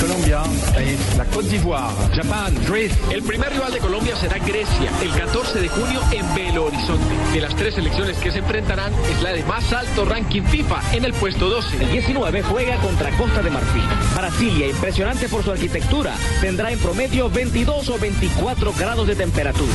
Colombia, la Côte d'Ivoire, Japan, Greece. El primer rival de Colombia será Grecia el 14 de junio en Belo Horizonte. De las tres selecciones que se enfrentarán es la de más alto ranking FIFA en el puesto 12. El 19 juega contra Costa de Marfil. Brasilia, impresionante por su arquitectura, tendrá en promedio 22 o 24 grados de temperatura.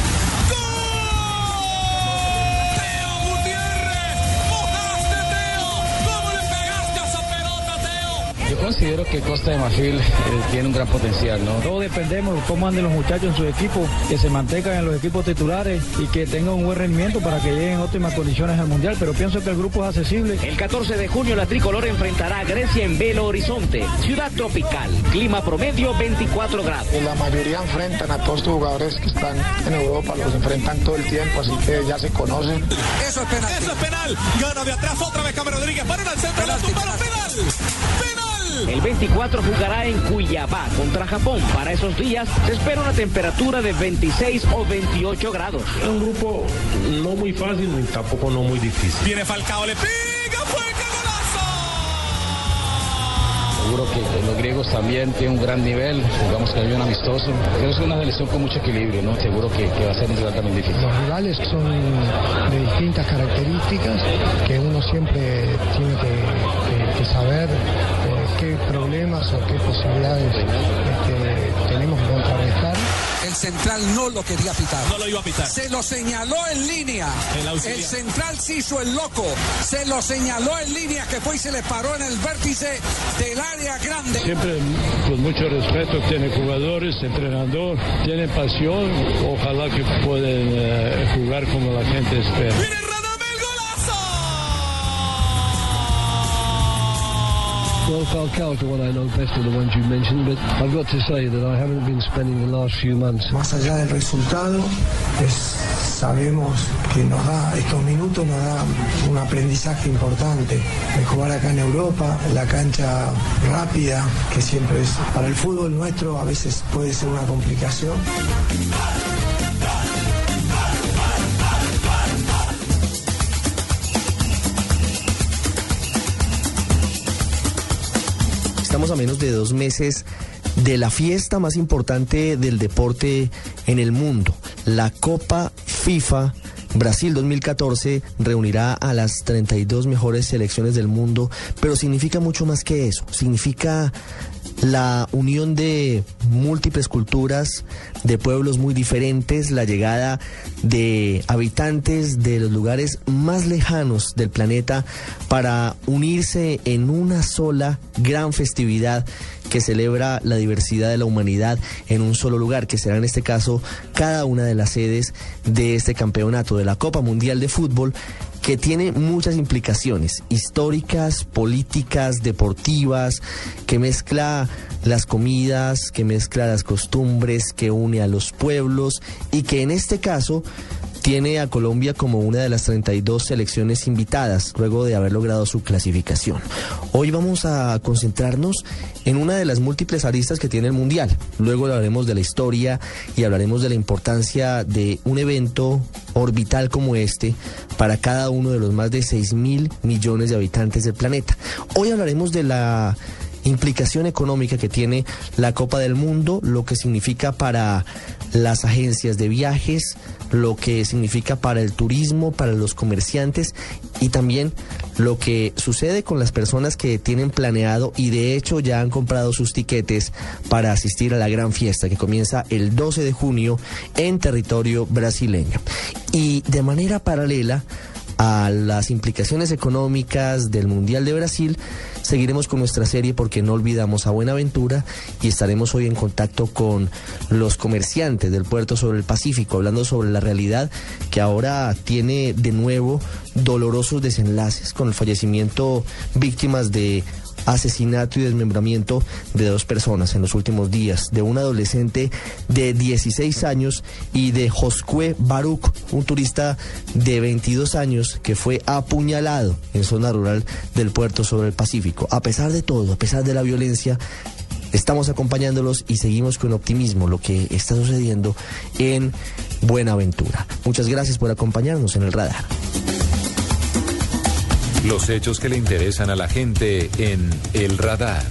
Considero que Costa de Marfil eh, tiene un gran potencial, ¿no? Todos dependemos de cómo anden los muchachos en su equipo, que se mantengan en los equipos titulares y que tengan un buen rendimiento para que lleguen en óptimas condiciones al Mundial, pero pienso que el grupo es accesible. El 14 de junio la tricolor enfrentará a Grecia en Belo Horizonte, ciudad tropical, clima promedio 24 grados. La mayoría enfrentan a todos estos jugadores que están en Europa, los enfrentan todo el tiempo, así que ya se conocen. Eso es penal. Eso es penal. Gana de atrás otra vez Cameron Rodríguez. Para el centro, la tumba, penal. Penal. El 24 jugará en Cuyabá contra Japón. Para esos días se espera una temperatura de 26 o 28 grados. Es un grupo no muy fácil ni tampoco no muy difícil. Viene Falcao, le pega, fuerte golazo. Seguro que los griegos también tienen un gran nivel. Jugamos con un amistoso. Creo que es una selección con mucho equilibrio, ¿no? Seguro que, que va a ser un rival también difícil. Los rivales son de distintas características que uno siempre tiene que, que, que saber qué problemas o qué posibilidades este, tenemos que contrarrestar. El central no lo quería pitar. No lo iba a pitar. Se lo señaló en línea. El, el, central se hizo el loco. Se lo señaló en línea que fue y se le paró en el vértice del área grande. Siempre con mucho respeto tiene jugadores, entrenador, tiene pasión. Ojalá que puedan uh, jugar como la gente espera. Well, Falcao's the one I know best of the ones you mentioned, but I've got to say that I haven't been spending the last few months. Más allá del resultado, es, sabemos que nos da, estos minutos nos da un aprendizaje importante. El jugar acá en Europa, la cancha rápida, que siempre es, para el fútbol nuestro a veces puede ser una complicación. A menos de dos meses de la fiesta más importante del deporte en el mundo, la Copa FIFA. Brasil 2014 reunirá a las 32 mejores selecciones del mundo, pero significa mucho más que eso. Significa la unión de múltiples culturas, de pueblos muy diferentes, la llegada de habitantes de los lugares más lejanos del planeta para unirse en una sola gran festividad que celebra la diversidad de la humanidad en un solo lugar, que será en este caso cada una de las sedes de este campeonato de la Copa Mundial de Fútbol que tiene muchas implicaciones históricas, políticas, deportivas, que mezcla las comidas, que mezcla las costumbres, que une a los pueblos y que en este caso tiene a Colombia como una de las 32 selecciones invitadas luego de haber logrado su clasificación. Hoy vamos a concentrarnos en una de las múltiples aristas que tiene el Mundial. Luego hablaremos de la historia y hablaremos de la importancia de un evento orbital como este para cada uno de los más de 6 mil millones de habitantes del planeta. Hoy hablaremos de la implicación económica que tiene la Copa del Mundo, lo que significa para las agencias de viajes, lo que significa para el turismo, para los comerciantes y también lo que sucede con las personas que tienen planeado y de hecho ya han comprado sus tiquetes para asistir a la gran fiesta que comienza el 12 de junio en territorio brasileño. Y de manera paralela, a las implicaciones económicas del Mundial de Brasil, seguiremos con nuestra serie porque no olvidamos a Buenaventura y estaremos hoy en contacto con los comerciantes del puerto sobre el Pacífico, hablando sobre la realidad que ahora tiene de nuevo dolorosos desenlaces con el fallecimiento víctimas de asesinato y desmembramiento de dos personas en los últimos días, de un adolescente de 16 años y de Josque Baruch, un turista de 22 años que fue apuñalado en zona rural del puerto sobre el Pacífico. A pesar de todo, a pesar de la violencia, estamos acompañándolos y seguimos con optimismo lo que está sucediendo en Buenaventura. Muchas gracias por acompañarnos en el radar. Los hechos que le interesan a la gente en El Radar.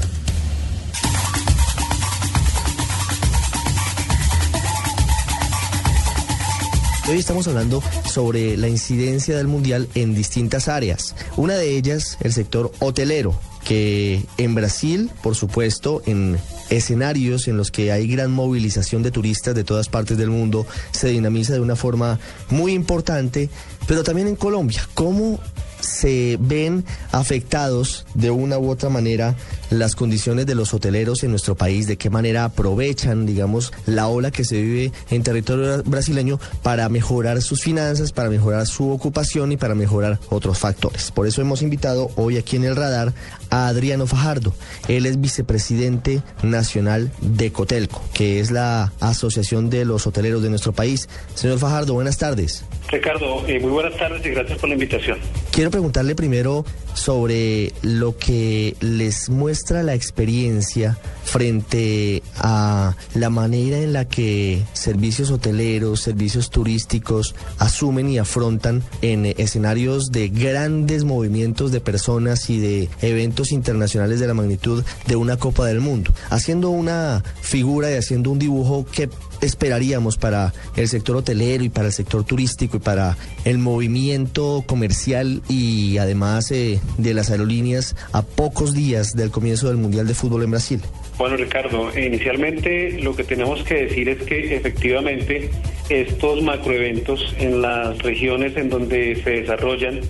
Hoy estamos hablando sobre la incidencia del mundial en distintas áreas. Una de ellas, el sector hotelero, que en Brasil, por supuesto, en escenarios en los que hay gran movilización de turistas de todas partes del mundo, se dinamiza de una forma muy importante, pero también en Colombia. ¿Cómo se ven afectados de una u otra manera las condiciones de los hoteleros en nuestro país, de qué manera aprovechan, digamos, la ola que se vive en territorio brasileño para mejorar sus finanzas, para mejorar su ocupación y para mejorar otros factores. Por eso hemos invitado hoy aquí en el radar a Adriano Fajardo. Él es vicepresidente nacional de Cotelco, que es la asociación de los hoteleros de nuestro país. Señor Fajardo, buenas tardes. Ricardo, eh, muy buenas tardes y gracias por la invitación. Quiero preguntarle primero sobre lo que les muestra la experiencia frente a la manera en la que servicios hoteleros, servicios turísticos asumen y afrontan en escenarios de grandes movimientos de personas y de eventos internacionales de la magnitud de una Copa del Mundo, haciendo una figura y haciendo un dibujo que esperaríamos para el sector hotelero y para el sector turístico y para el movimiento comercial y además eh, de las aerolíneas a pocos días del comienzo del Mundial de Fútbol en Brasil? Bueno, Ricardo, inicialmente lo que tenemos que decir es que efectivamente estos macroeventos en las regiones en donde se desarrollan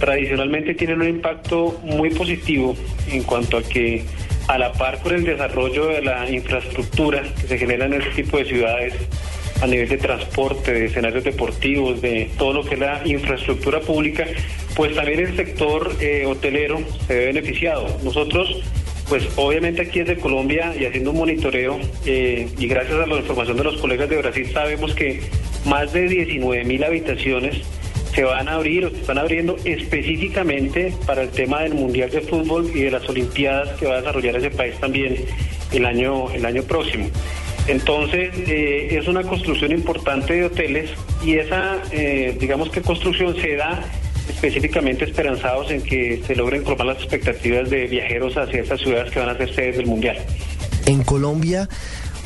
tradicionalmente tienen un impacto muy positivo en cuanto a que a la par con el desarrollo de la infraestructura que se genera en este tipo de ciudades, a nivel de transporte, de escenarios deportivos, de todo lo que es la infraestructura pública, pues también el sector eh, hotelero se ve beneficiado. Nosotros, pues obviamente aquí desde Colombia y haciendo un monitoreo eh, y gracias a la información de los colegas de Brasil sabemos que más de 19 mil habitaciones se van a abrir o se están abriendo específicamente para el tema del Mundial de Fútbol y de las Olimpiadas que va a desarrollar ese país también el año, el año próximo. Entonces, eh, es una construcción importante de hoteles y esa, eh, digamos que construcción se da específicamente esperanzados en que se logren colmar las expectativas de viajeros hacia estas ciudades que van a ser sedes del Mundial. En Colombia,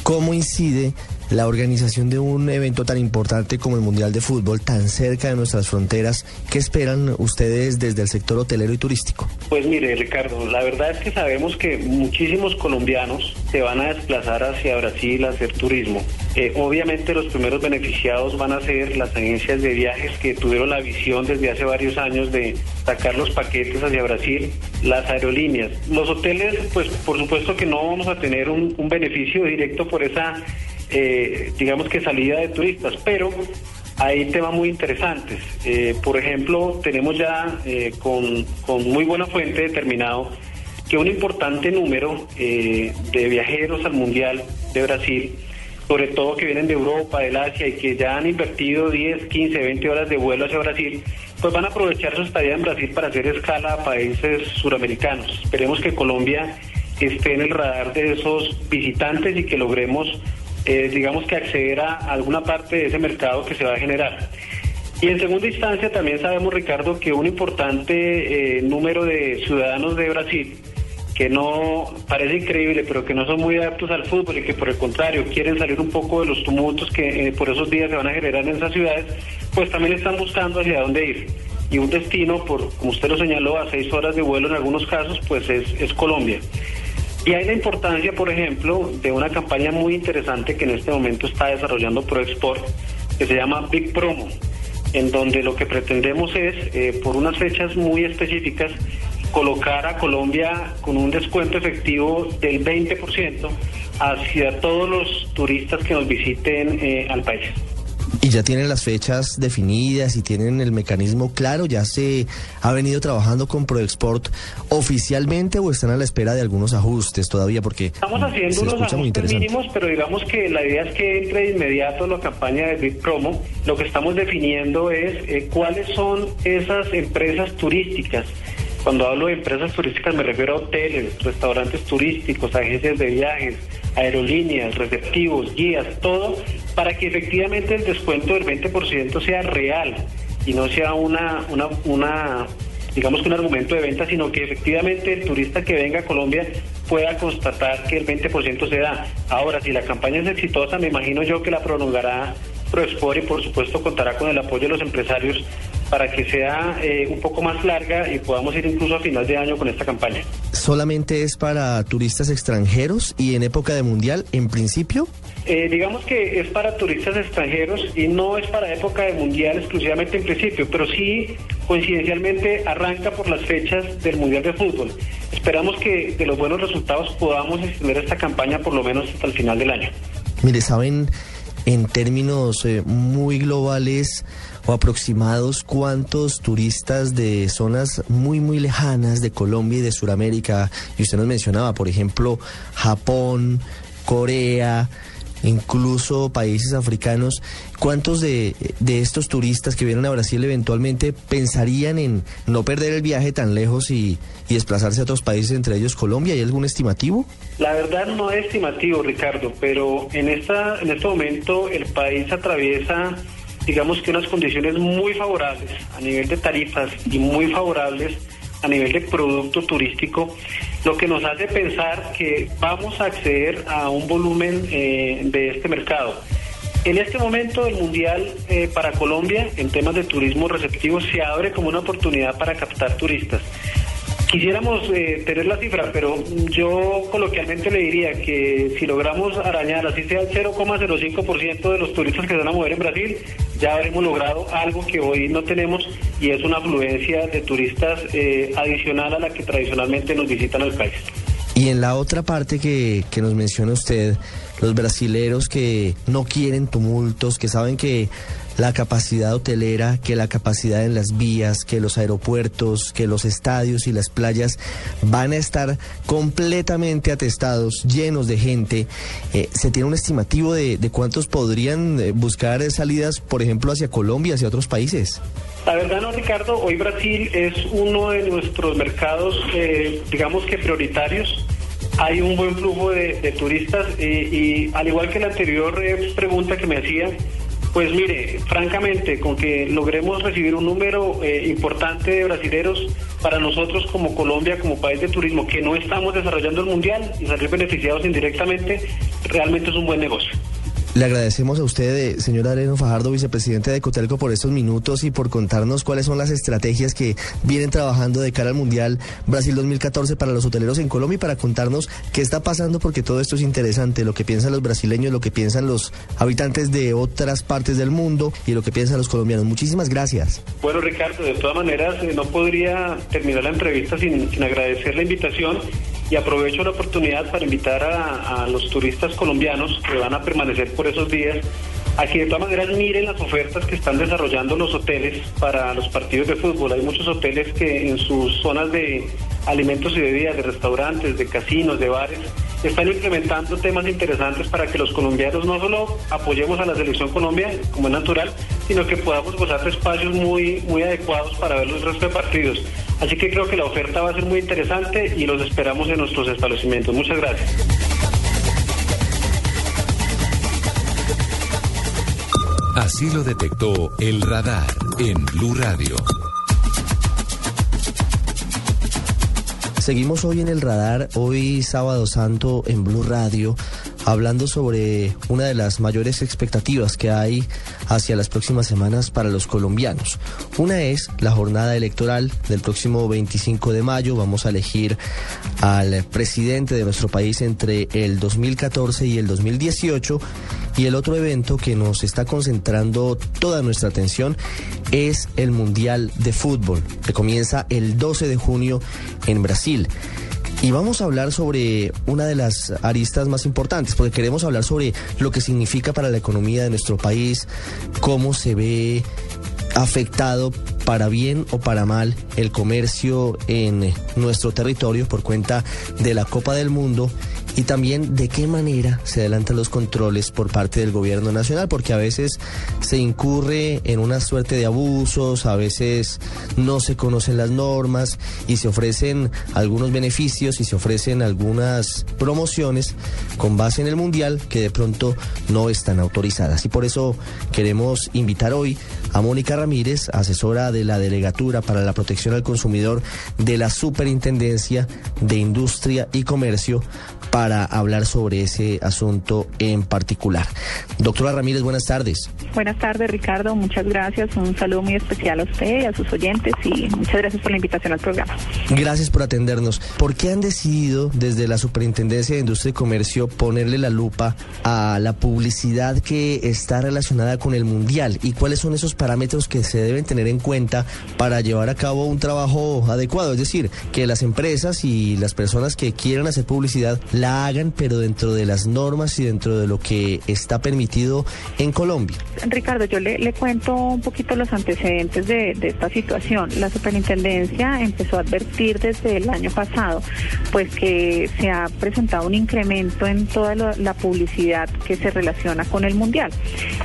¿cómo incide la organización de un evento tan importante como el Mundial de Fútbol, tan cerca de nuestras fronteras, ¿qué esperan ustedes desde el sector hotelero y turístico? Pues mire, Ricardo, la verdad es que sabemos que muchísimos colombianos se van a desplazar hacia Brasil a hacer turismo. Eh, obviamente los primeros beneficiados van a ser las agencias de viajes que tuvieron la visión desde hace varios años de sacar los paquetes hacia Brasil, las aerolíneas. Los hoteles, pues por supuesto que no vamos a tener un, un beneficio directo por esa eh, digamos que salida de turistas, pero hay temas muy interesantes. Eh, por ejemplo, tenemos ya eh, con, muy buena fuente determinado que un importante número de viajeros al Mundial de Brasil, sobre todo que vienen de Europa, del Asia y que ya han invertido 10, 15, 20 horas de vuelo hacia Brasil, pues van a aprovechar su estadía en Brasil para hacer escala a países suramericanos. Esperemos que Colombia esté en el radar de esos visitantes y que logremos eh, digamos que acceder a alguna parte de ese mercado que se va a generar. Y en segunda instancia también sabemos, Ricardo, que un importante eh, número de ciudadanos de Brasil, que no parece increíble, pero que no son muy adaptos al fútbol y que por el contrario quieren salir un poco de los tumultos que eh, por esos días se van a generar en esas ciudades, pues también están buscando hacia dónde ir. Y un destino, por como usted lo señaló, a seis horas de vuelo en algunos casos, pues es, es Colombia. Y hay la importancia, por ejemplo, de una campaña muy interesante que en este momento está desarrollando ProExport, que se llama Big Promo, en donde lo que pretendemos es, eh, por unas fechas muy específicas, colocar a Colombia con un descuento efectivo del 20% hacia todos los turistas que nos visiten eh, al país. ¿Y ya tienen las fechas definidas y tienen el mecanismo claro? ¿Ya se ha venido trabajando con ProExport oficialmente o están a la espera de algunos ajustes todavía? Porque Estamos haciendo unos ajustes mínimos, pero digamos que la idea es que entre de inmediato la campaña de Big Promo. Lo que estamos definiendo es eh, cuáles son esas empresas turísticas. Cuando hablo de empresas turísticas me refiero a hoteles, restaurantes turísticos, agencias de viajes, aerolíneas, receptivos, guías, todo, para que efectivamente el descuento del 20% sea real y no sea una, una, una, digamos que un argumento de venta, sino que efectivamente el turista que venga a Colombia pueda constatar que el 20% se da. Ahora, si la campaña es exitosa, me imagino yo que la prolongará ProExport y por supuesto contará con el apoyo de los empresarios para que sea eh, un poco más larga y podamos ir incluso a final de año con esta campaña. ¿Solamente es para turistas extranjeros y en época de mundial en principio? Eh, digamos que es para turistas extranjeros y no es para época de mundial exclusivamente en principio, pero sí coincidencialmente arranca por las fechas del mundial de fútbol. Esperamos que de los buenos resultados podamos extender esta campaña por lo menos hasta el final del año. Mire, saben en términos eh, muy globales o aproximados cuántos turistas de zonas muy muy lejanas de Colombia y de Sudamérica, y usted nos mencionaba, por ejemplo, Japón, Corea, incluso países africanos, ¿cuántos de, de, estos turistas que vienen a Brasil eventualmente pensarían en no perder el viaje tan lejos y, y, desplazarse a otros países, entre ellos Colombia? ¿Hay algún estimativo? La verdad no es estimativo, Ricardo, pero en, esta, en este momento el país atraviesa digamos que unas condiciones muy favorables a nivel de tarifas y muy favorables a nivel de producto turístico, lo que nos hace pensar que vamos a acceder a un volumen eh, de este mercado. En este momento el Mundial eh, para Colombia en temas de turismo receptivo se abre como una oportunidad para captar turistas. Quisiéramos eh, tener la cifra, pero yo coloquialmente le diría que si logramos arañar, así sea el 0,05% de los turistas que se van a mover en Brasil, ya habremos logrado algo que hoy no tenemos y es una afluencia de turistas eh, adicional a la que tradicionalmente nos visitan al país. Y en la otra parte que, que nos menciona usted, los brasileros que no quieren tumultos, que saben que la capacidad hotelera, que la capacidad en las vías, que los aeropuertos, que los estadios y las playas van a estar completamente atestados, llenos de gente. Eh, ¿Se tiene un estimativo de, de cuántos podrían eh, buscar salidas, por ejemplo, hacia Colombia, hacia otros países? La verdad no, Ricardo, hoy Brasil es uno de nuestros mercados, eh, digamos que prioritarios. Hay un buen flujo de, turistas eh, y al igual que la anterior pregunta que me hacía, pues mire, francamente, con que logremos recibir un número eh, importante de brasileros, para nosotros como Colombia, como país de turismo, que no estamos desarrollando el mundial y salir beneficiados indirectamente, realmente es un buen negocio. Le agradecemos a usted, eh, señor Areno Fajardo, vicepresidente de Cotelco, por estos minutos y por contarnos cuáles son las estrategias que vienen trabajando de cara al Mundial Brasil 2014 para los hoteleros en Colombia y para contarnos qué está pasando, porque todo esto es interesante, lo que piensan los brasileños, lo que piensan los habitantes de otras partes del mundo y lo que piensan los colombianos. Muchísimas gracias. Bueno, Ricardo, de todas maneras, eh, no podría terminar la entrevista sin, sin agradecer la invitación y aprovecho la oportunidad para invitar a, los turistas colombianos que van a permanecer por esos días a que de todas maneras miren las ofertas que están desarrollando los hoteles para los partidos de fútbol. Hay muchos hoteles que en sus zonas de alimentos y bebidas, de restaurantes, de casinos, de bares, están implementando temas interesantes para que los colombianos no solo apoyemos a la selección Colombia, como es natural, sino que podamos gozar de espacios muy, muy adecuados para ver el resto de partidos. Así que creo que la oferta va a ser muy interesante y los esperamos en nuestros establecimientos. Muchas gracias. Así lo detectó el radar en Blue Radio. Seguimos hoy en el radar, hoy sábado santo en Blue Radio, hablando sobre una de las mayores expectativas que hay hacia las próximas semanas para los colombianos. Una es la jornada electoral del próximo 25 de mayo. Vamos a elegir al presidente de nuestro país entre el 2014 y el 2018. Y el otro evento que nos está concentrando toda nuestra atención es el Mundial de Fútbol, que comienza el 12 de junio en Brasil. Y vamos a hablar sobre una de las aristas más importantes, porque queremos hablar sobre lo que significa para la economía de nuestro país, cómo se ve afectado para bien o para mal el comercio en nuestro territorio por cuenta de la Copa del Mundo y también de qué manera se adelantan los controles por parte del gobierno nacional, porque a veces se incurre en una suerte de abusos, a veces no se conocen las normas y se ofrecen algunos beneficios y se ofrecen algunas promociones con base en el Mundial que de pronto no están autorizadas. Y por eso queremos invitar hoy a Mónica Ramírez, asesora de la Delegatura para la Protección al Consumidor de la Superintendencia de Industria y Comercio, para hablar sobre ese asunto en particular. Doctora Ramírez, buenas tardes. Buenas tardes, Ricardo. Muchas gracias. Un saludo muy especial a usted y a sus oyentes y muchas gracias por la invitación al programa. Gracias por atendernos. ¿Por qué han decidido desde la Superintendencia de Industria y Comercio ponerle la lupa a la publicidad que está relacionada con el Mundial y cuáles son esos parámetros que se deben tener en cuenta para llevar a cabo un trabajo adecuado? Es decir, que las empresas y las personas que quieran hacer publicidad la hagan, pero dentro de las normas y dentro de lo que está permitido en Colombia. Ricardo, yo le, cuento un poquito los antecedentes de, esta situación. La superintendencia empezó a advertir desde el año pasado, pues que se ha presentado un incremento en toda la, publicidad que se relaciona con el mundial,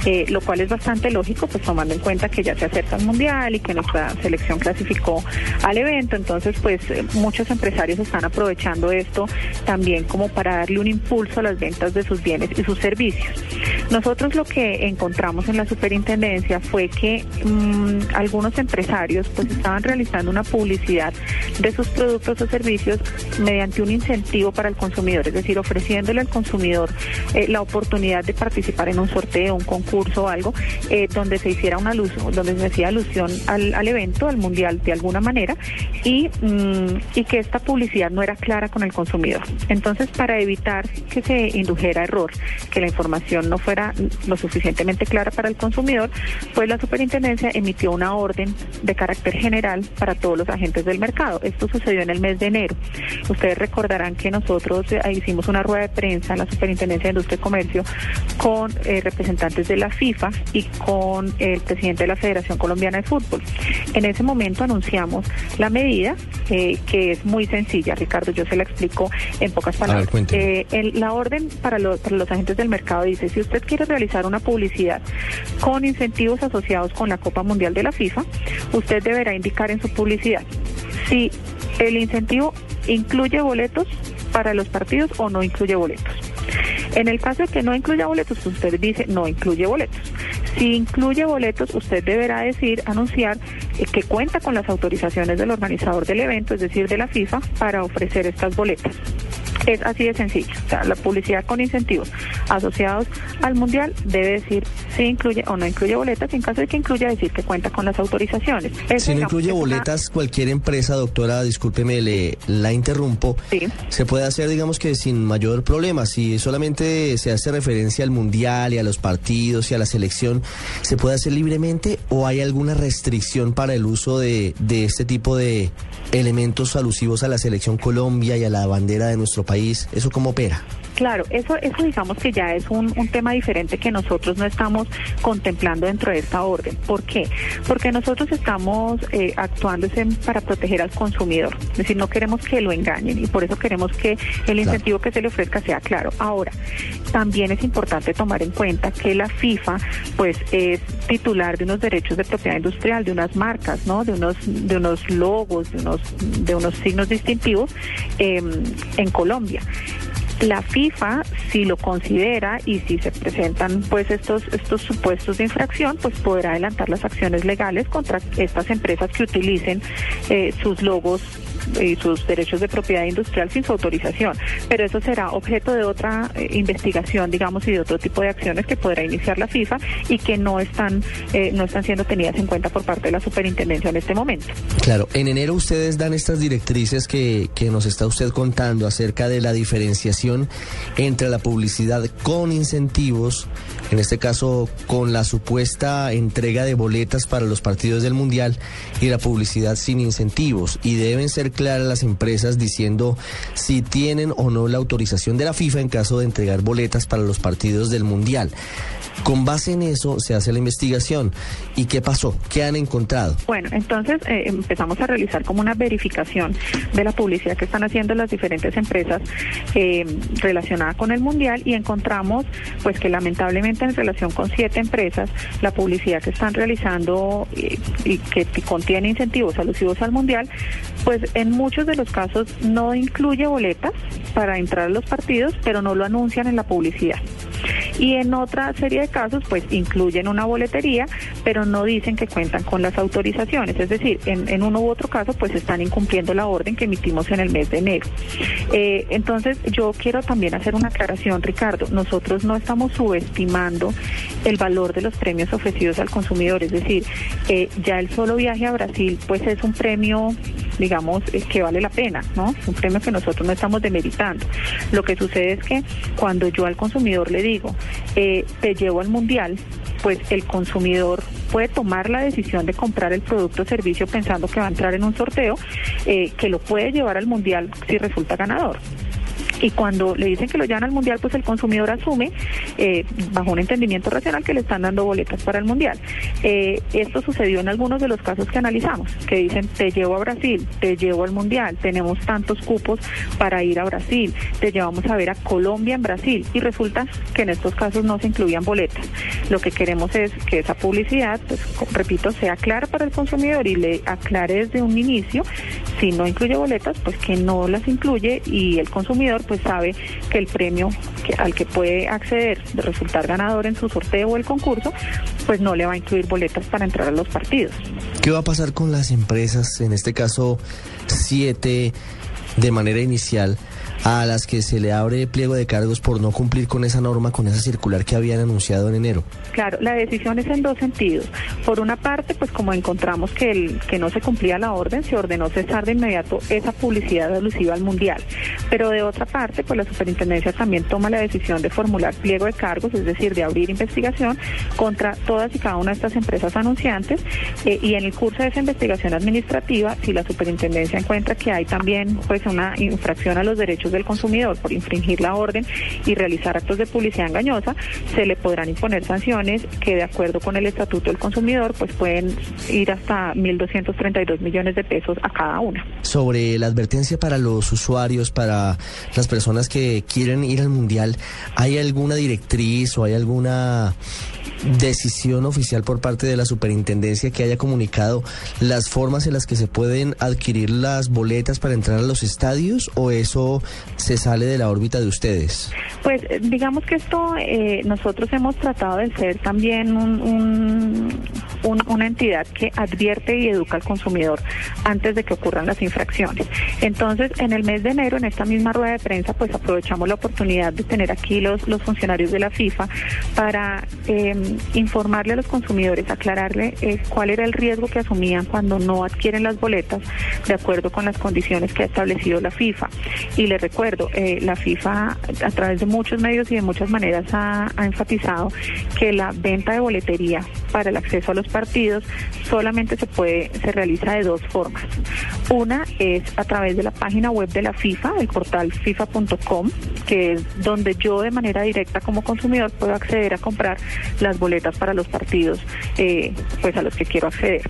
eh, lo cual es bastante lógico, pues tomando en cuenta que ya se acerca el mundial y que nuestra selección clasificó al evento. Entonces, pues eh, muchos empresarios están aprovechando esto también como para darle un impulso a las ventas de sus bienes y sus servicios. Nosotros lo que encontramos en la superintendencia fue que mm, algunos empresarios pues estaban realizando una publicidad de sus productos o servicios mediante un incentivo para el consumidor, es decir, ofreciéndole al consumidor eh, la oportunidad de participar en un sorteo, un concurso o algo, eh, donde se hiciera una luz, donde se hacía alusión al, evento, al mundial de alguna manera, y, mm, y que esta publicidad no era clara con el consumidor. Entonces, para evitar que se indujera error, que la información no fuera lo suficientemente clara para el consumidor, pues la superintendencia emitió una orden de carácter general para todos los agentes del mercado. Esto sucedió en el mes de enero. Ustedes recordarán que nosotros eh, hicimos una rueda de prensa en la Superintendencia de Industria y Comercio con eh, representantes de la FIFA y con el presidente de la Federación Colombiana de Fútbol. En ese momento anunciamos la medida, eh, que es muy sencilla, Ricardo, yo se la explico en pocas palabras. Eh, la orden para, los agentes del mercado dice, si usted quiere realizar una publicidad con incentivos asociados con la Copa Mundial de la FIFA, usted deberá indicar en su publicidad si el incentivo incluye boletos para los partidos o no incluye boletos. En el caso de que no incluya boletos, usted dice no incluye boletos. Si incluye boletos, usted deberá decir, anunciar eh, que cuenta con las autorizaciones del organizador del evento, es decir, de la FIFA, para ofrecer estas boletas. Es así de sencillo. O sea, la publicidad con incentivos asociados al mundial debe decir si incluye o no incluye boletas. En caso de que incluya, decir que cuenta con las autorizaciones. si no incluye boletas, cualquier empresa, doctora, discúlpeme, le la interrumpo. Se puede hacer, digamos que sin mayor problema. Si solamente se hace referencia al mundial y a los partidos y a la selección, ¿se puede hacer libremente o hay alguna restricción para el uso de, de este tipo de elementos alusivos a la selección Colombia y a la bandera de nuestro país? ¿Eso cómo opera? Claro, eso, eso digamos que ya es un, tema diferente que nosotros no estamos contemplando dentro de esta orden. ¿Por qué? Porque nosotros estamos eh, actuando para proteger al consumidor. Es decir, no queremos que lo engañen y por eso queremos que el incentivo que se le ofrezca sea claro. Ahora, también es importante tomar en cuenta que la FIFA, pues, es titular de unos derechos de propiedad industrial, de unas marcas, ¿no? De unos, de unos logos, de unos, de unos signos distintivos em, en Colombia. La FIFA, si lo considera y si se presentan pues estos estos supuestos de infracción, pues podrá adelantar las acciones legales contra estas empresas que utilicen eh, sus logos y sus derechos de propiedad industrial sin su autorización. Pero eso será objeto de otra eh, investigación, digamos, y de otro tipo de acciones que podrá iniciar la FIFA y que no están, eh, no están siendo tenidas en cuenta por parte de la superintendencia en este momento. Claro, en enero ustedes dan estas directrices que, que nos está usted contando acerca de la diferenciación entre la publicidad con incentivos, en este caso con la supuesta entrega de boletas para los partidos del Mundial y la publicidad sin incentivos. Y deben ser claras las empresas diciendo si tienen o no la autorización de la FIFA en caso de entregar boletas para los partidos del Mundial. Con base en eso se hace la investigación. ¿Y qué pasó? ¿Qué han encontrado? Bueno, entonces eh, empezamos a realizar como una verificación de la publicidad que están haciendo las diferentes empresas eh, relacionada con el Mundial y encontramos pues que lamentablemente en relación con siete empresas la publicidad que están realizando eh, y que contiene incentivos alusivos al Mundial pues en muchos de los casos no incluye boletas para entrar a los partidos pero no lo anuncian en la publicidad y en otra serie de casos pues incluyen una boletería, pero no dicen que cuentan con las autorizaciones, es decir, en, uno u otro caso pues están incumpliendo la orden que emitimos en el mes de enero. Eh, entonces yo quiero también hacer una aclaración, Ricardo, nosotros no estamos subestimando el valor de los premios ofrecidos al consumidor, es decir, eh, ya el solo viaje a Brasil pues es un premio digamos, eh, que vale la pena, ¿no? Un premio que nosotros no estamos demeritando. Lo que sucede es que cuando yo al consumidor le digo, te llevo al mundial, pues el consumidor puede tomar la decisión de comprar el producto o servicio pensando que va a entrar en un sorteo, eh, que lo puede llevar al mundial si resulta ganador y cuando le dicen que lo llevan al mundial, pues el consumidor asume, eh, bajo un entendimiento racional, que le están dando boletas para el mundial. Eh, esto sucedió en algunos de los casos que analizamos, que dicen, te llevo a Brasil, te llevo al mundial, tenemos tantos cupos para ir a Brasil, te llevamos a ver a Colombia en Brasil, y resulta que en estos casos no se incluían boletas. Lo que queremos es que esa publicidad, pues, repito, sea clara para el consumidor y le aclare desde un inicio, si no incluye boletas, pues que no las incluye y el consumidor pues sabe que el premio al que puede acceder de resultar ganador en su sorteo o el concurso, pues no le va a incluir boletas para entrar a los partidos. ¿Qué va a pasar con las empresas, en este caso siete de manera inicial? a las que se le abre pliego de cargos por no cumplir con esa norma, con esa circular que habían anunciado en enero? Claro, la decisión es en dos sentidos. Por una parte, pues como encontramos que, no se cumplía la orden, se ordenó cesar de inmediato esa publicidad alusiva al mundial. Pero de otra parte, pues la superintendencia también toma la decisión de formular pliego de cargos, es decir, de abrir investigación contra todas y cada una de estas empresas anunciantes. Eh, y en el curso de esa investigación administrativa, si la superintendencia encuentra que hay también pues una infracción a los derechos del consumidor por infringir la orden y realizar actos de publicidad engañosa, se le podrán imponer sanciones que de acuerdo con el Estatuto del Consumidor pues pueden ir hasta 1.232 millones de pesos a cada una. Sobre la advertencia para los usuarios, para las personas que quieren ir al Mundial, ¿hay alguna directriz o hay alguna decisión oficial por parte de la superintendencia que haya comunicado las formas en las que se pueden adquirir las boletas para entrar a los estadios o eso se sale de la órbita de ustedes? Pues eh, digamos que esto eh, nosotros hemos tratado de ser también una entidad que advierte y educa al consumidor antes de que ocurran las infracciones. Entonces, en el mes de enero, en esta misma rueda de prensa, pues aprovechamos la oportunidad de tener aquí los, los funcionarios de la FIFA para em, informarle a los consumidores, aclararle eh, cuál era el riesgo que asumían cuando no adquieren las boletas de acuerdo con las condiciones que ha establecido la FIFA. Y le recuerdo, eh, la FIFA a través de muchos medios y de muchas maneras ha, enfatizado que la venta de boletería para el acceso a los partidos solamente se puede, se realiza de dos formas. Una es a través de la página web de la FIFA, el portal fifa.com, que es donde yo de manera directa como consumidor puedo acceder a comprar las boletas para los partidos eh, pues a los que quiero acceder.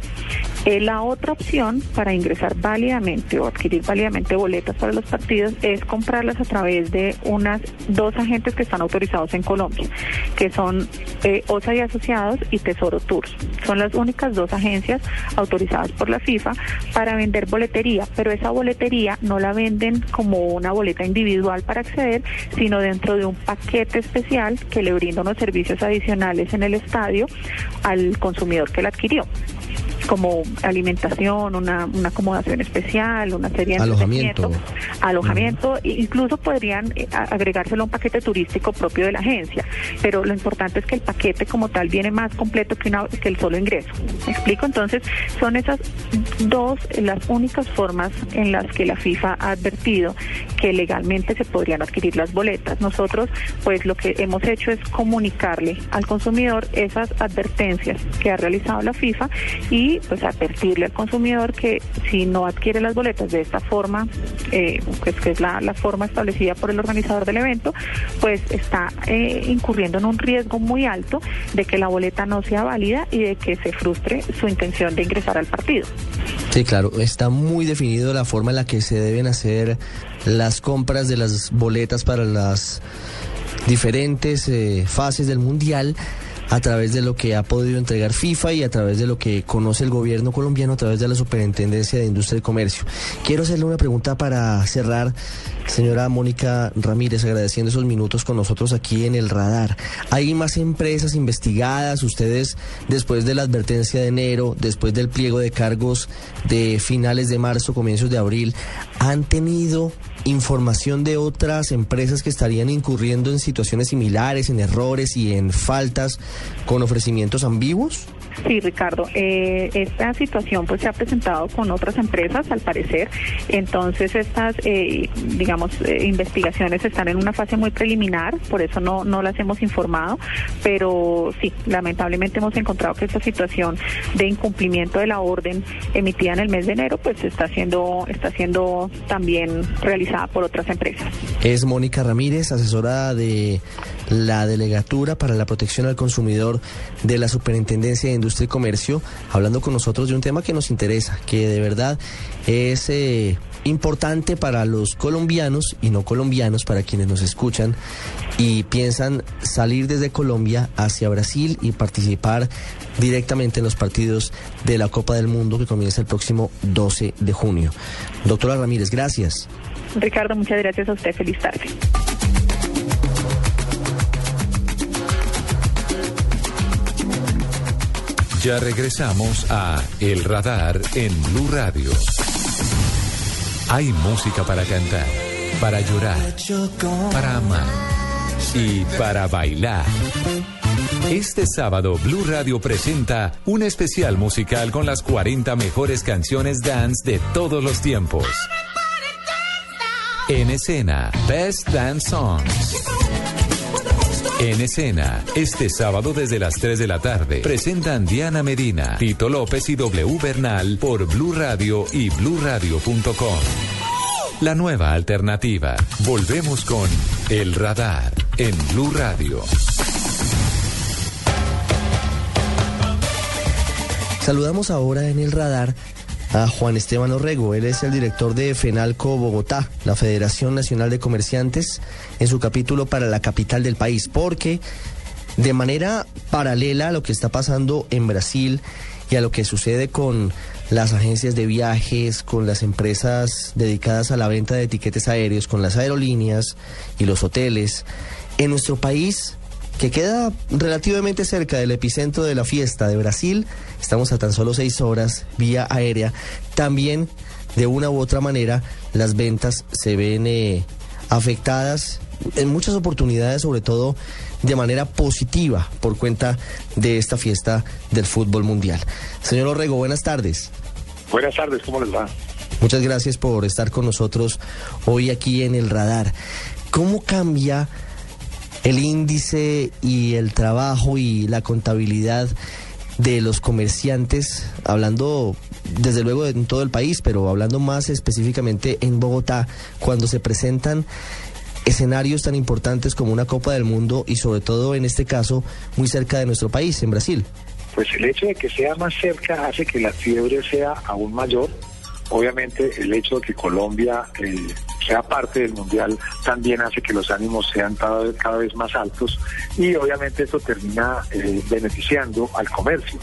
Eh, la otra opción para ingresar válidamente o adquirir válidamente boletas para los partidos es comprarlas a través de unas dos agentes que están autorizados en Colombia, que son eh, OSA y Asociados y Tesoro Tours. Son las únicas dos agencias autorizadas por la FIFA para vender boletería, pero esa boletería no la venden como una boleta individual para acceder, sino dentro de un paquete especial que le brinda unos servicios adicionales en el estadio al consumidor que la adquirió como alimentación, una, una acomodación especial, una serie de alojamiento, alojamiento, incluso podrían eh, agregárselo a un paquete turístico propio de la agencia, pero lo importante es que el paquete como tal viene más completo que, una, que el solo ingreso. ¿Me explico? Entonces, son esas dos las únicas formas en las que la FIFA ha advertido que legalmente se podrían adquirir las boletas. Nosotros, pues lo que hemos hecho es comunicarle al consumidor esas advertencias que ha realizado la FIFA y pues advertirle al consumidor que si no adquiere las boletas de esta forma, eh, pues que es la, la, forma establecida por el organizador del evento, pues está eh, incurriendo en un riesgo muy alto de que la boleta no sea válida y de que se frustre su intención de ingresar al partido. Sí, claro, está muy definido la forma en la que se deben hacer las compras de las boletas para las diferentes eh, fases del Mundial a través de lo que ha podido entregar FIFA y a través de lo que conoce el gobierno colombiano a través de la Superintendencia de Industria y Comercio. Quiero hacerle una pregunta para cerrar, señora Mónica Ramírez, agradeciendo esos minutos con nosotros aquí en el radar. ¿Hay más empresas investigadas? Ustedes, después de la advertencia de enero, después del pliego de cargos de finales de marzo, comienzos de abril, ¿han tenido información de otras empresas que estarían incurriendo en situaciones similares, en errores y en faltas con ofrecimientos ambiguos? Sí, Ricardo. Eh, esta situación pues se ha presentado con otras empresas, al parecer. Entonces estas, eh, digamos, eh, investigaciones están en una fase muy preliminar, por eso no, no las hemos informado. Pero sí, lamentablemente hemos encontrado que esta situación de incumplimiento de la orden emitida en el mes de enero, pues está siendo, está siendo también realizada por otras empresas. Es Mónica Ramírez, asesora de la Delegatura para la Protección al Consumidor de la Superintendencia de Industria y Comercio, hablando con nosotros de un tema que nos interesa, que de verdad es eh, importante para los colombianos y no colombianos, para quienes nos escuchan y piensan salir desde Colombia hacia Brasil y participar directamente en los partidos de la Copa del Mundo que comienza el próximo 12 de junio. Doctora Ramírez, gracias. Ricardo, muchas gracias a usted. Feliz tarde. Ya regresamos a El Radar en Blue Radio. Hay música para cantar, para llorar, para amar y para bailar. Este sábado Blue Radio presenta un especial musical con las 40 mejores canciones dance de todos los tiempos. En escena, Best Dance Songs. En escena, este sábado desde las 3 de la tarde, presentan Diana Medina, Tito López y W Bernal por Blue Radio y bluradio.com. La nueva alternativa. Volvemos con El Radar en Blue Radio. Saludamos ahora en el radar a Juan Esteban Orrego. Él es el director de FENALCO Bogotá, la Federación Nacional de Comerciantes, en su capítulo para la capital del país, porque de manera paralela a lo que está pasando en Brasil y a lo que sucede con las agencias de viajes, con las empresas dedicadas a la venta de etiquetes aéreos, con las aerolíneas y los hoteles, en nuestro país que queda relativamente cerca del epicentro de la fiesta de Brasil. Estamos a tan solo seis horas vía aérea. También, de una u otra manera, las ventas se ven eh, afectadas en muchas oportunidades, sobre todo de manera positiva por cuenta de esta fiesta del fútbol mundial. Señor Orrego, buenas tardes. Buenas tardes, ¿cómo les va? Muchas gracias por estar con nosotros hoy aquí en el radar. ¿Cómo cambia el índice y el trabajo y la contabilidad de los comerciantes, hablando desde luego en todo el país, pero hablando más específicamente en Bogotá, cuando se presentan escenarios tan importantes como una Copa del Mundo y sobre todo en este caso muy cerca de nuestro país, en Brasil? Pues el hecho de que sea más cerca hace que la fiebre sea aún mayor. Obviamente el hecho de que Colombia eh, sea parte del Mundial también hace que los ánimos sean cada vez, cada vez más altos y obviamente esto termina eh, beneficiando al comercio.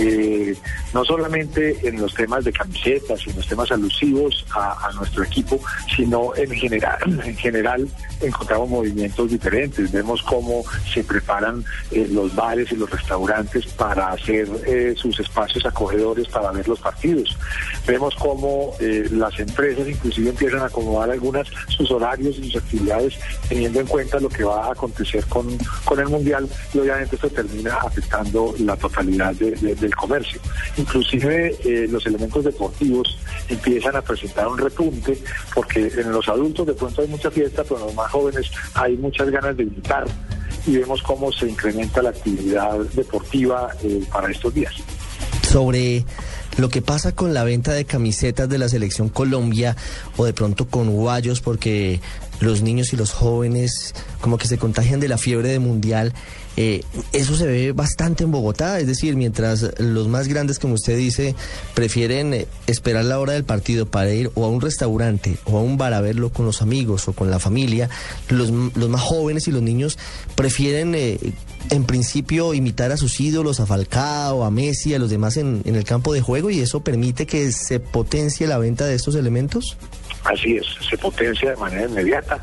Eh, no solamente en los temas de camisetas y en los temas alusivos a, nuestro equipo, sino en general, en general encontramos movimientos diferentes. Vemos cómo se preparan eh, los bares y los restaurantes para hacer eh, sus espacios acogedores para ver los partidos. Vemos cómo las empresas inclusive empiezan a acomodar algunas sus horarios y sus actividades teniendo en cuenta lo que va a acontecer con, con el Mundial y obviamente esto termina afectando la totalidad de del comercio. Inclusive eh, los elementos deportivos empiezan a presentar un repunte porque en los adultos de pronto hay mucha fiesta, pero en los más jóvenes hay muchas ganas de gritar y vemos cómo se incrementa la actividad deportiva eh, para estos días. sobre lo que pasa con la venta de camisetas de la selección Colombia o de pronto con guayos porque los niños y los jóvenes como que se contagian de la fiebre de mundial. Eh, eso se ve bastante en Bogotá, es decir, mientras los más grandes, como usted dice, prefieren eh, esperar la hora del partido para ir o a un restaurante o a un bar a verlo con los amigos o con la familia, los, los más jóvenes y los niños prefieren eh, en principio imitar a sus ídolos, a Falcao, a Messi, a los demás en, en el campo de juego y eso permite que se potencie la venta de estos elementos? Así es, se potencia de manera inmediata.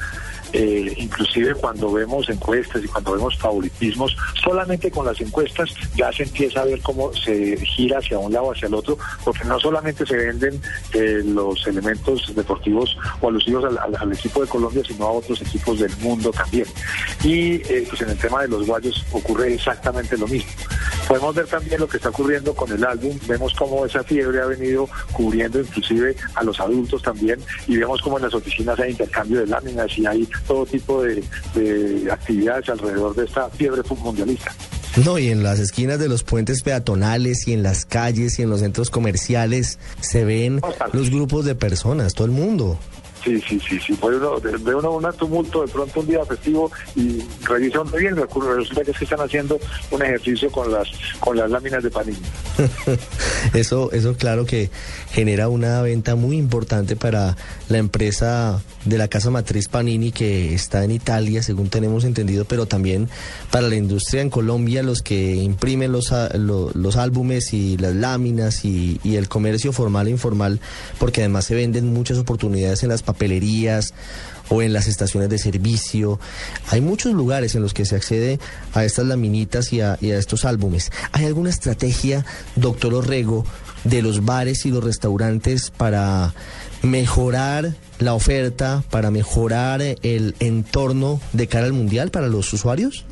Eh, inclusive cuando vemos encuestas y cuando vemos favoritismos, solamente con las encuestas ya se empieza a ver cómo se gira hacia un lado hacia el otro, porque no solamente se venden eh, los elementos deportivos o alusivos al, al, al, equipo de Colombia, sino a otros equipos del mundo también. Y eh, pues en el tema de los guayos ocurre exactamente lo mismo. Podemos ver también lo que está ocurriendo con el álbum, vemos cómo esa fiebre ha venido cubriendo inclusive a los adultos también y vemos cómo en las oficinas hay intercambio de láminas y hay todo tipo de, de actividades alrededor de esta fiebre mundialista. No, y en las esquinas de los puentes peatonales y en las calles y en los centros comerciales se ven los grupos de personas, todo el mundo. Sí, sí, sí, sí. Pues uno, ve uno un tumulto de pronto un día festivo y revisa dónde bien, resulta que es que están haciendo un ejercicio con las con las láminas de panini. eso, eso claro que genera una venta muy importante para la empresa de la casa matriz Panini que está en Italia, según tenemos entendido, pero también para la industria en Colombia, los que imprimen los, los, los álbumes y las láminas y, y el comercio formal e informal, porque además se venden muchas oportunidades en las papelerías o en las estaciones de servicio. Hay muchos lugares en los que se accede a estas laminitas y a, y a estos álbumes. ¿Hay alguna estrategia, doctor Orrego, de los bares y los restaurantes para mejorar la oferta, para mejorar el entorno de cara al mundial para los usuarios?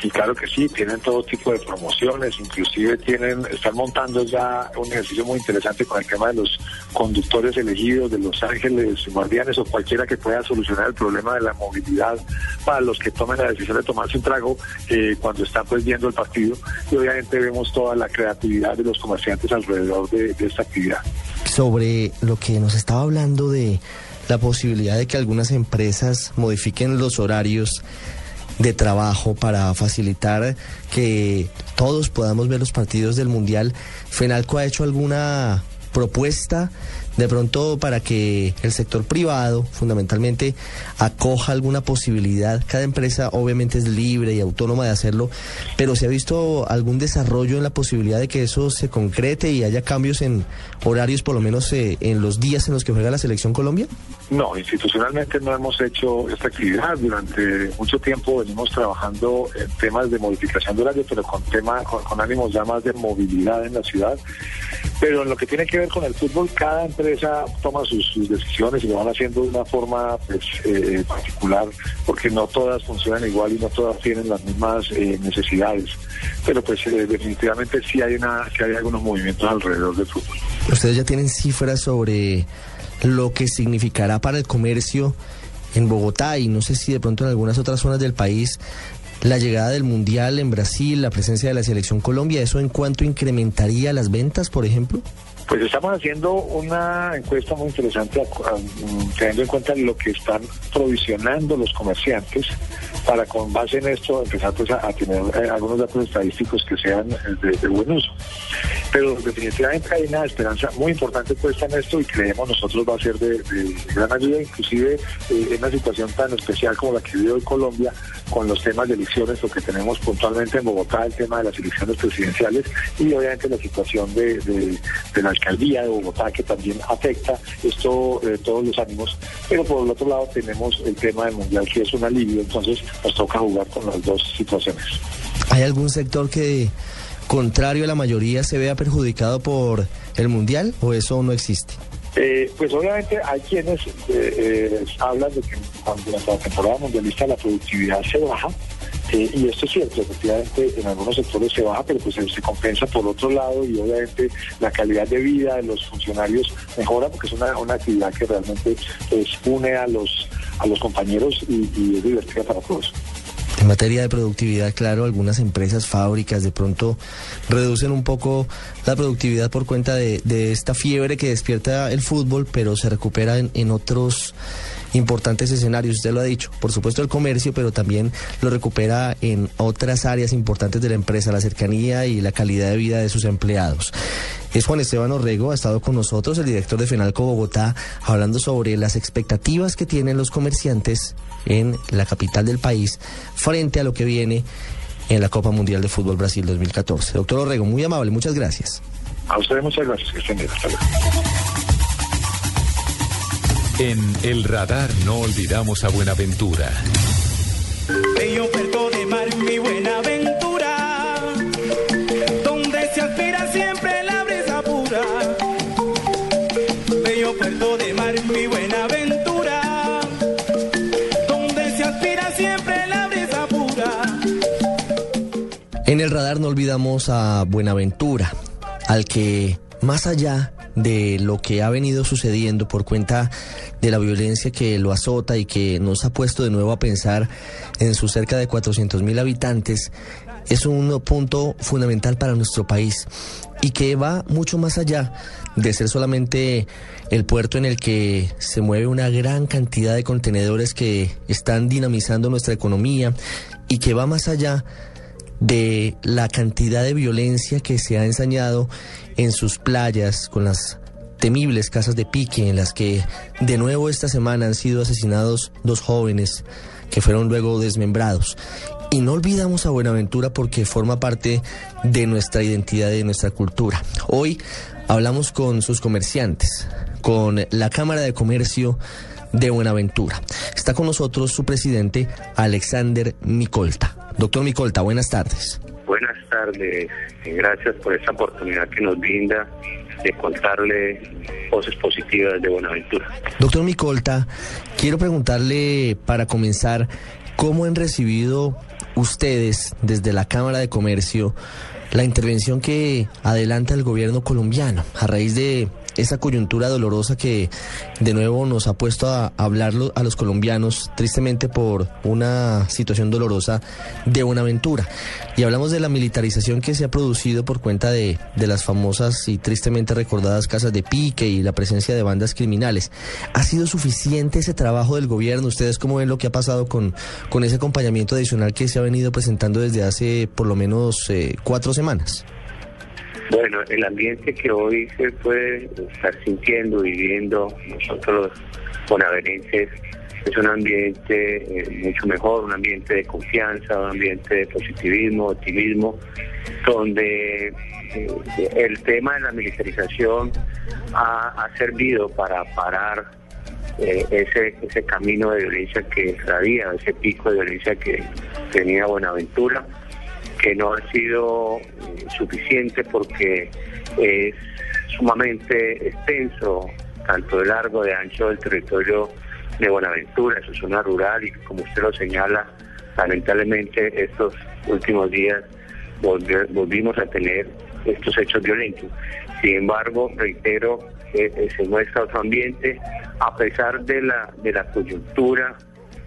Sí, claro que sí, tienen todo tipo de promociones, inclusive tienen, están montando ya un ejercicio muy interesante con el tema de los conductores elegidos, de los ángeles guardianes o cualquiera que pueda solucionar el problema de la movilidad para los que tomen la decisión de tomarse un trago eh, cuando están pues viendo el partido y obviamente vemos toda la creatividad de los comerciantes alrededor de, de esta actividad. Sobre lo que nos estaba hablando de la posibilidad de que algunas empresas modifiquen los horarios de trabajo para facilitar que todos podamos ver los partidos del Mundial. ¿Fenalco ha hecho alguna propuesta de pronto para que el sector privado fundamentalmente acoja alguna posibilidad. Cada empresa obviamente es libre y autónoma de hacerlo, pero ¿se ha visto algún desarrollo en la posibilidad de que eso se concrete y haya cambios en horarios, por lo menos eh, en los días en los que juega la selección Colombia? No, institucionalmente no hemos hecho esta actividad. Durante mucho tiempo venimos trabajando en temas de modificación de horario, pero con, tema, con, con ánimos ya más de movilidad en la ciudad. Pero en lo que tiene que ver con el fútbol, cada empresa toma sus, sus decisiones y lo van haciendo de una forma pues, eh, particular, porque no todas funcionan igual y no todas tienen las mismas eh, necesidades. Pero pues eh, definitivamente sí hay, una, sí hay algunos movimientos alrededor del fútbol. ¿Ustedes ya tienen cifras sobre lo que significará para el comercio en Bogotá y no sé si de pronto en algunas otras zonas del país la llegada del Mundial en Brasil, la presencia de la selección Colombia, ¿eso en cuánto incrementaría las ventas, por ejemplo? Pues estamos haciendo una encuesta muy interesante teniendo en cuenta lo que están provisionando los comerciantes para con base en esto empezar pues, a, tener eh, algunos datos estadísticos que sean de, de, buen uso. Pero definitivamente hay una esperanza muy importante puesta en esto y creemos nosotros va a ser de, gran ayuda, inclusive eh, en una situación tan especial como la que vive hoy Colombia con los temas de elecciones, lo que tenemos puntualmente en Bogotá, el tema de las elecciones presidenciales y obviamente la situación de la alcaldía de Bogotá que también afecta esto eh, todos los ánimos, pero por el otro lado tenemos el tema del mundial que es un alivio, entonces nos toca jugar con las dos situaciones. ¿Hay algún sector que, contrario a la mayoría, se vea perjudicado por el mundial o eso no existe? Eh, pues obviamente hay quienes eh, eh, hablan de que cuando la temporada mundialista la productividad se baja, eh, y esto es cierto, efectivamente en algunos sectores se baja, pero pues se, compensa por otro lado y obviamente la calidad de vida de los funcionarios mejora porque es una, actividad que realmente pues, une a los, a los compañeros y es divertida para todos. En materia de productividad, claro, algunas empresas, fábricas de pronto reducen un poco la productividad por cuenta de, esta fiebre que despierta el fútbol, pero se recupera en, en otros importantes escenarios, usted lo ha dicho, por supuesto el comercio, pero también lo recupera en otras áreas importantes de la empresa, la cercanía y la calidad de vida de sus empleados. Es Juan Esteban Orrego, ha estado con nosotros, el director de FENALCO Bogotá, hablando sobre las expectativas que tienen los comerciantes en la capital del país frente a lo que viene en la Copa Mundial de Fútbol Brasil 2014. Doctor Orrego, muy amable, muchas gracias. A ustedes muchas gracias, que estén bien. Hasta luego. En El Radar no olvidamos a Buenaventura. Bello En el radar no olvidamos a Buenaventura, al que más allá de lo que ha venido sucediendo por cuenta de la violencia que lo azota y que nos ha puesto de nuevo a pensar en sus cerca de 400 mil habitantes, es un punto fundamental para nuestro país y que va mucho más allá de ser solamente el puerto en el que se mueve una gran cantidad de contenedores que están dinamizando nuestra economía y que va más allá de la cantidad de violencia que se ha ensañado en sus playas con las temibles casas de pique en las que de nuevo esta semana han sido asesinados dos jóvenes que fueron luego desmembrados. Y no olvidamos a Buenaventura porque forma parte de nuestra identidad de nuestra cultura. Hoy hablamos con sus comerciantes, con la Cámara de Comercio de Buenaventura. Está con nosotros su presidente, Alexander Micolta. Doctor Micolta, buenas tardes. Buenas tardes, gracias por esta oportunidad que nos brinda de contarle voces positivas de Buenaventura. Doctor Micolta, quiero preguntarle para comenzar, ¿cómo han recibido ustedes desde la Cámara de Comercio la intervención que adelanta el gobierno colombiano a raíz de esa coyuntura dolorosa que de nuevo nos ha puesto a hablarlo a los colombianos, tristemente por una situación dolorosa de Buenaventura. Y hablamos de la militarización que se ha producido por cuenta de, de las famosas y tristemente recordadas casas de pique y la presencia de bandas criminales. ¿Ha sido suficiente ese trabajo del gobierno? ¿Ustedes cómo ven lo que ha pasado con, con ese acompañamiento adicional que se ha venido presentando desde hace por lo menos eh, cuatro semanas? Bueno, el ambiente que hoy se puede estar sintiendo, viviendo nosotros los bonaverenses, es un ambiente eh, mucho mejor, un ambiente de confianza, un ambiente de positivismo, optimismo, donde eh, el tema de la militarización ha, servido para parar eh, ese, ese camino de violencia que traía, ese pico de violencia que tenía Buenaventura que no ha sido eh, suficiente porque es sumamente extenso, tanto de largo, de ancho del territorio de Buenaventura, su zona rural y como usted lo señala, lamentablemente estos últimos días volvimos a tener estos hechos violentos. Sin embargo, reitero, eh, se muestra otro ambiente, a pesar de la, de la coyuntura,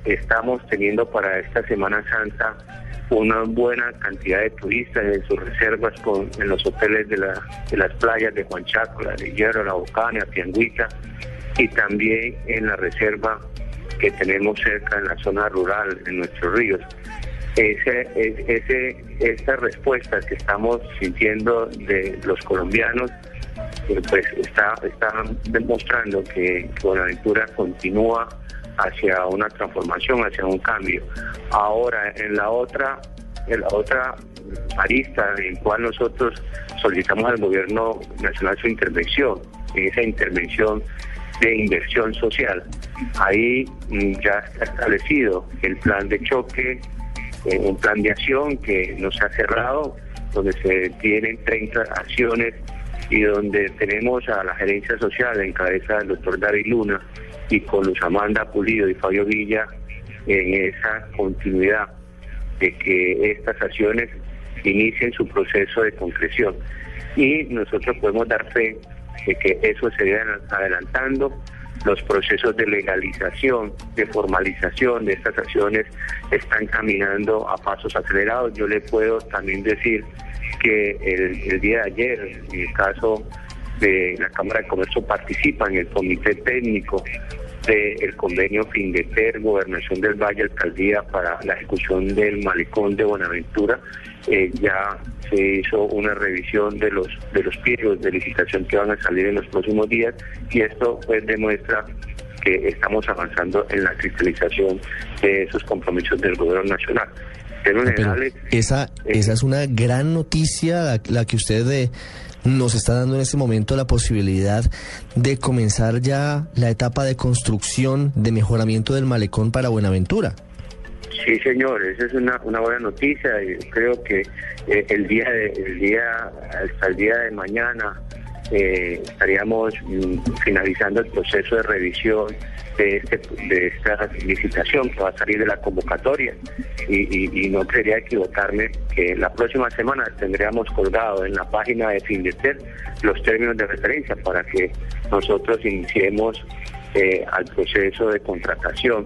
estamos teniendo para esta Semana Santa una buena cantidad de turistas en sus reservas con, en los hoteles de, la, de las playas de Juan Chaco, la de Hierro, la Bocana, Pianguita y también en la reserva que tenemos cerca en la zona rural, en nuestros ríos. Ese, ese, esta respuesta que estamos sintiendo de los colombianos, eh, pues está, está demostrando que Buenaventura continúa hacia una transformación, hacia un cambio. Ahora, en la otra, en la otra arista en cual nosotros solicitamos al gobierno nacional su intervención, en esa intervención de inversión social. Ahí mm, ya está establecido el plan de choque, eh, un plan de acción que nos ha cerrado, donde se tienen 30 acciones y donde tenemos a la gerencia social en cabeza del doctor David Luna y con Luz Amanda Pulido y Fabio Villa en esa continuidad de que estas acciones inicien su proceso de concreción. Y nosotros podemos dar fe de que eso se irá adelantando los procesos de legalización, de formalización de estas acciones están caminando a pasos acelerados. Yo le puedo también decir que el, el día de ayer, en el caso de la Cámara de Comercio, participa en el comité técnico del convenio Findeter, Gobernación del Valle, Alcaldía para la ejecución del malecón de Buenaventura. Eh, ya se hizo una revisión de los de los pliegos de licitación que van a salir en los próximos días y esto pues demuestra que estamos avanzando en la cristalización de esos compromisos del gobierno nacional. Pero esa, esa es una gran noticia, la, la que usted de nos está dando en este momento la posibilidad de comenzar ya la etapa de construcción, de mejoramiento del malecón para Buenaventura. Sí, señor, esa es una, una buena noticia y creo que eh, el día de, el día hasta el día de mañana eh, estaríamos mm, finalizando el proceso de revisión de, este, de esta licitación que va a salir de la convocatoria y, no quería equivocarme que la próxima semana tendríamos colgado en la página de Findeter los términos de referencia para que nosotros iniciemos eh, al proceso de contratación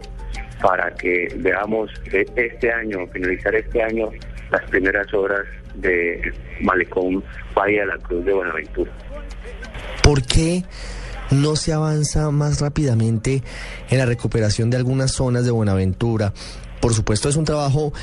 para que veamos este año, finalizar este año, las primeras obras de Malecón Valle de la Cruz de Buenaventura. ¿Por qué no se avanza más rápidamente en la recuperación de algunas zonas de Buenaventura. Por supuesto es un trabajo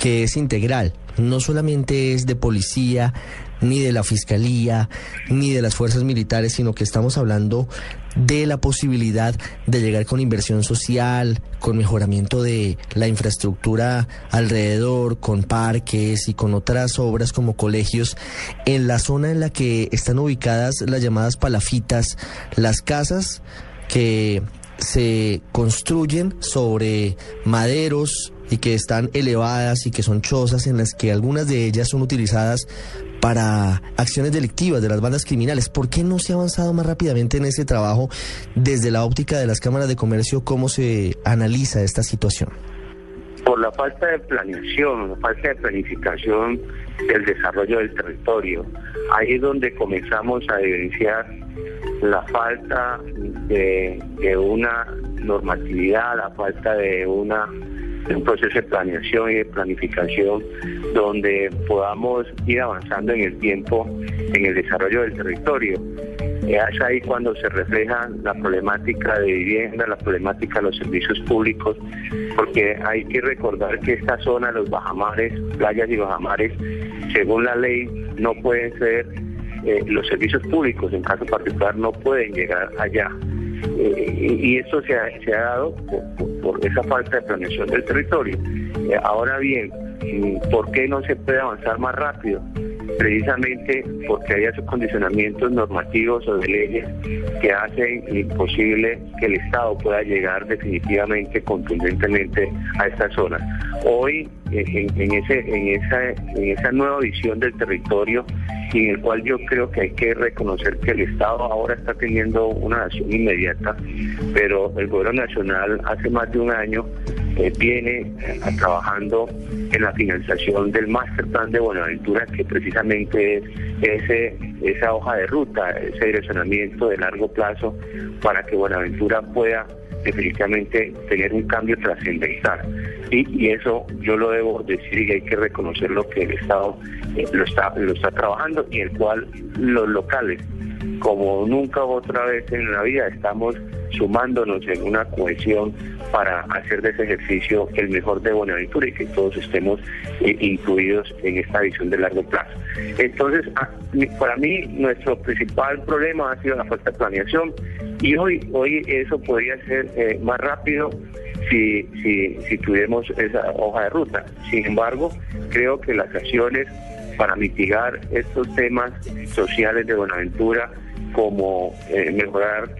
que es integral, no solamente es de policía, ni de la fiscalía, ni de las fuerzas militares, sino que estamos hablando de la posibilidad de llegar con inversión social, con mejoramiento de la infraestructura alrededor, con parques y con otras obras como colegios, en la zona en la que están ubicadas las llamadas palafitas, las casas que se construyen sobre maderos y que están elevadas y que son chozas en las que algunas de ellas son utilizadas para acciones delictivas de las bandas criminales. ¿Por qué no se ha avanzado más rápidamente en ese trabajo desde la óptica de las cámaras de comercio? ¿Cómo se analiza esta situación? Por la falta de planeación, la falta de planificación del desarrollo del territorio. Ahí es donde comenzamos a evidenciar la falta de, de una normatividad, la falta de una un proceso de planeación y de planificación donde podamos ir avanzando en el tiempo en el desarrollo del territorio. Es ahí cuando se refleja la problemática de vivienda, la problemática de los servicios públicos, porque hay que recordar que esta zona, los bajamares, playas y bajamares, según la ley, no pueden ser, eh, los servicios públicos en caso particular no pueden llegar allá. Eh, y esto se ha, se ha dado por, esa falta de planeación del territorio. Eh, ahora bien, mm, ¿por qué no se puede avanzar más rápido? Precisamente porque hay esos condicionamientos normativos o de leyes que hacen imposible que el Estado pueda llegar definitivamente, contundentemente a esta zona. Hoy, en, ese, en, esa, en esa nueva visión del territorio, y en el cual yo creo que hay que reconocer que el Estado ahora está teniendo una acción inmediata, pero el gobierno nacional hace más de un año eh, viene eh, trabajando en la finalización del Master Plan de Buenaventura, que precisamente es ese, esa hoja de ruta, ese direccionamiento de largo plazo para que Buenaventura pueda definitivamente tener un cambio trascendental. Y, eso yo lo debo decir y hay que reconocer lo que el Estado eh, lo, está, lo está trabajando y el cual los locales, como nunca otra vez en la vida, estamos sumándonos en una cohesión para hacer de ese ejercicio el mejor de Buenaventura y que todos estemos eh, incluidos en esta visión de largo plazo. Entonces, ah, para mí, nuestro principal problema ha sido la falta de planeación y hoy, hoy eso podría ser eh, más rápido si, si, si tuviéramos esa hoja de ruta. Sin embargo, creo que las acciones para mitigar estos temas sociales de Buenaventura, como eh, mejorar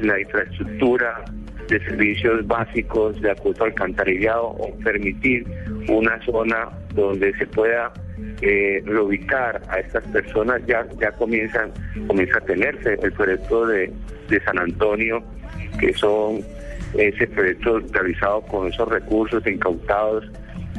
la infraestructura de servicios básicos de acuerdo alcantarillado o permitir una zona donde se pueda eh, reubicar a estas personas ya ya comienzan comienza a tenerse el proyecto de, de San Antonio que son ese proyecto realizado con esos recursos incautados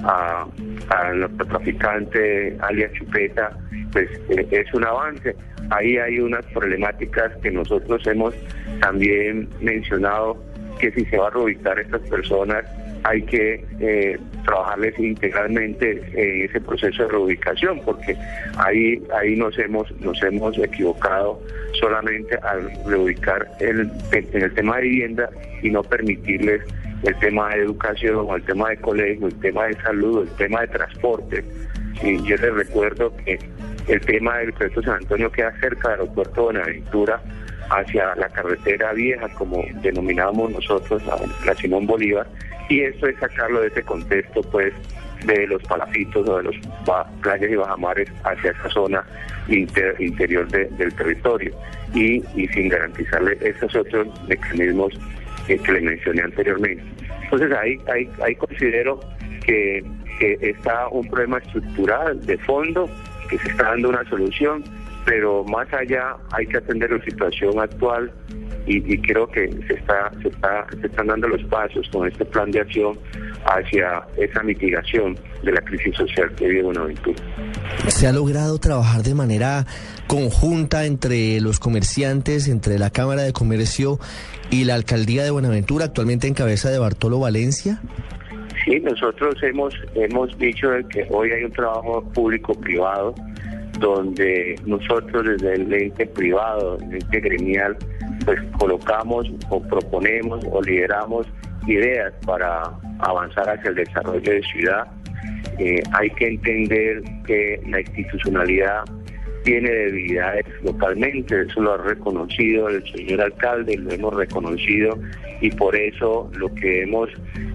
a, a traficante alias Chupeta, pues eh, es un avance. ahí hay unas problemáticas que nosotros hemos también mencionado que si se va a reubicar a estas personas hay que eh, trabajarles integralmente en ese proceso de reubicación porque ahí ahí nos hemos nos hemos equivocado solamente al reubicar el, en el tema de vivienda y no permitirles el tema de educación, el tema de colegio, el tema de salud, el tema de transporte. Y yo les recuerdo que el tema del proyecto San Antonio queda cerca del aeropuerto Buenaventura hacia la carretera vieja, como denominamos nosotros, la Simón Bolívar, y esto es sacarlo de ese contexto, pues, de los palafitos o de los playas y bajamares hacia esa zona interior del territorio y, sin garantizarle esos otros mecanismos que, le mencioné anteriormente. Entonces ahí, ahí, ahí considero que, que está un problema estructural de fondo, que se está dando una solución, pero más allá hay que atender la situación actual y, creo que se está, se está se están dando los pasos con este plan de acción hacia esa mitigación de la crisis social que vive Buenaventura. ¿Se ha logrado trabajar de manera conjunta entre los comerciantes, entre la Cámara de Comercio y la Alcaldía de Buenaventura, actualmente en cabeza de Bartolo Valencia? Sí, nosotros hemos, hemos dicho que hoy hay un trabajo público-privado donde nosotros desde el ente privado, el ente gremial, pues colocamos o proponemos o lideramos ideas para avanzar hacia el desarrollo de ciudad. Eh, hay que entender que la institucionalidad tiene debilidades localmente, eso lo ha reconocido el señor alcalde, lo hemos reconocido y por eso lo que hemos,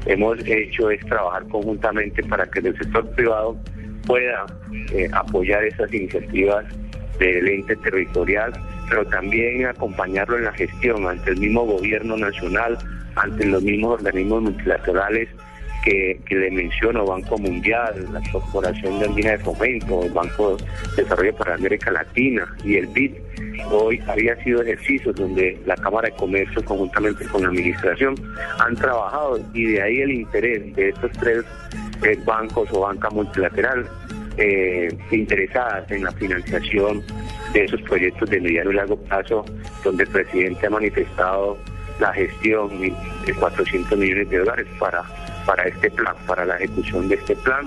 hemos hecho es trabajar conjuntamente para que el sector privado pueda eh, apoyar esas iniciativas del ente territorial, pero también acompañarlo en la gestión ante el mismo gobierno nacional, ante los mismos organismos multilaterales que, le menciono, Banco Mundial, la Corporación de Andina de Fomento, el Banco de Desarrollo para América Latina y el BID. Hoy había sido ejercicios donde la Cámara de Comercio, conjuntamente con la Administración, han trabajado y de ahí el interés de estos tres bancos o banca multilateral eh, interesadas en la financiación de esos proyectos de mediano y largo plazo, donde el presidente ha manifestado la gestión de 400 millones de dólares para, para este plan, para la ejecución de este plan.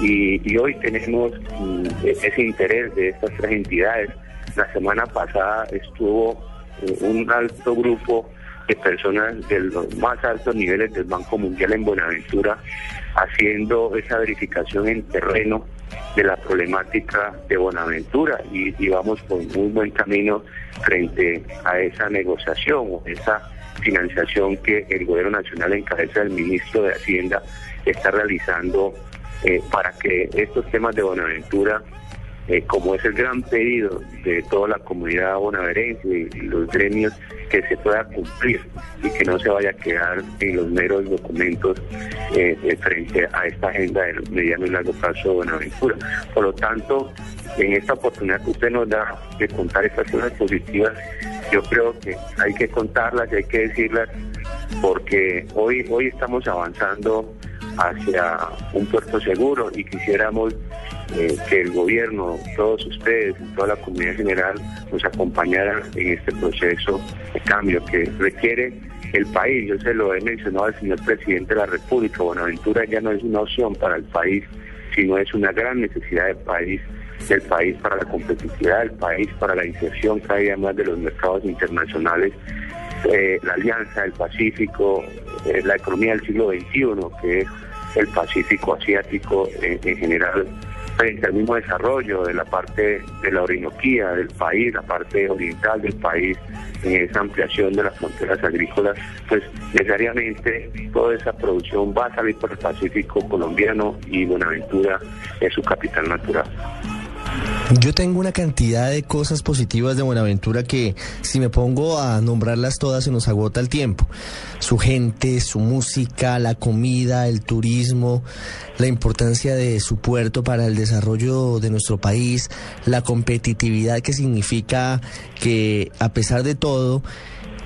Y, hoy tenemos mm, ese interés de estas tres entidades. La semana pasada estuvo eh, un alto grupo de personas de los más altos niveles del Banco Mundial en Buenaventura haciendo esa verificación en terreno de la problemática de Buenaventura. Y, vamos por un buen camino frente a esa negociación o esa financiación que el gobierno nacional en cabeza del ministro de Hacienda está realizando eh, para que estos temas de Buenaventura, eh, como es el gran pedido de toda la comunidad bonaverense y los gremios, que se pueda cumplir y que no se vaya a quedar en los meros documentos eh, frente a esta agenda del mediano y largo plazo de Buenaventura. Por lo tanto, en esta oportunidad que usted nos da de contar estas cosas positivas, yo creo que hay que contarlas y hay que decirlas porque hoy, hoy estamos avanzando hacia un puerto seguro y quisiéramos eh, que el gobierno, todos ustedes y toda la comunidad general nos acompañaran en este proceso de cambio que requiere el país. Yo se lo he mencionado al señor presidente de la República, Buenaventura ya no es una opción para el país, sino es una gran necesidad del país del país para la competitividad del país, para la inserción cada día más de los mercados internacionales, eh, la Alianza del Pacífico, eh, la economía del siglo XXI, que es el Pacífico Asiático en, general, frente al mismo desarrollo de la parte de la Orinoquía del país, la parte oriental del país, en esa ampliación de las fronteras agrícolas, pues necesariamente toda esa producción va a salir por el Pacífico colombiano y Buenaventura es su capital natural. Yo tengo una cantidad de cosas positivas de Buenaventura que si me pongo a nombrarlas todas se nos agota el tiempo. Su gente, su música, la comida, el turismo, la importancia de su puerto para el desarrollo de nuestro país, la competitividad que significa que a pesar de todo,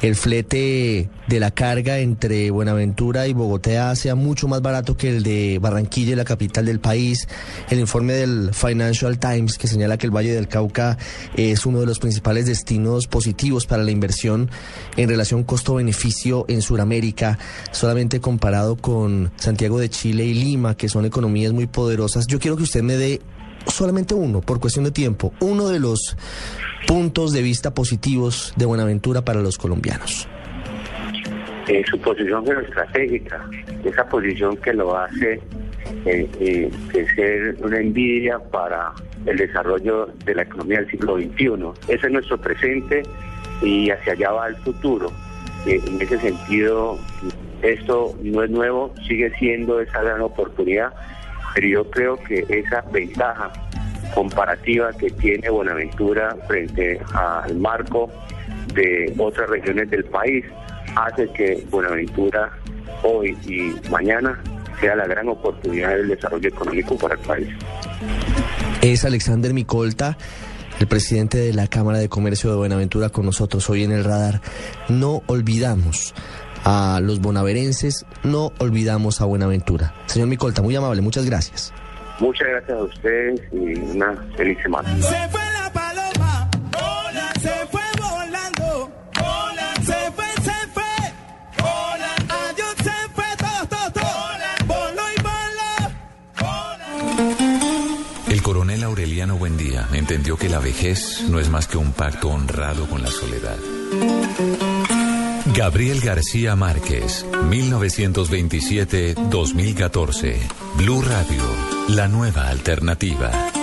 el flete de la carga entre Buenaventura y Bogotá sea mucho más barato que el de Barranquilla, la capital del país. El informe del Financial Times que señala que el Valle del Cauca es uno de los principales destinos positivos para la inversión en relación costo-beneficio en Sudamérica, solamente comparado con Santiago de Chile y Lima, que son economías muy poderosas. Yo quiero que usted me dé solamente uno, por cuestión de tiempo, uno de los puntos de vista positivos de Buenaventura para los colombianos? Eh, su posición geoestratégica, esa posición que lo hace eh, eh, ser una envidia para el desarrollo de la economía del siglo XXI. Ese es nuestro presente y hacia allá va el futuro. Eh, en ese sentido, esto no es nuevo, sigue siendo esa gran oportunidad, pero yo creo que esa ventaja comparativa que tiene Buenaventura frente al marco de otras regiones del país hace que Buenaventura hoy y mañana sea la gran oportunidad del desarrollo económico para el país. Es Alexander Micolta, el presidente de la Cámara de Comercio de Buenaventura con nosotros hoy en el radar. No olvidamos a los bonaverenses, no olvidamos a Buenaventura. Señor Micolta, muy amable, muchas gracias. Muchas gracias a ustedes y una feliz semana. Se fue la paloma, hola, se fue volando, hola, se fue, se fue, hola, adiós, se fue, todo, todo, todo, hola, voló y voló, El coronel Aureliano Buendía entendió que la vejez no es más que un pacto honrado con la soledad. Gabriel García Márquez, 1927-2014. Blue Radio, la nueva alternativa.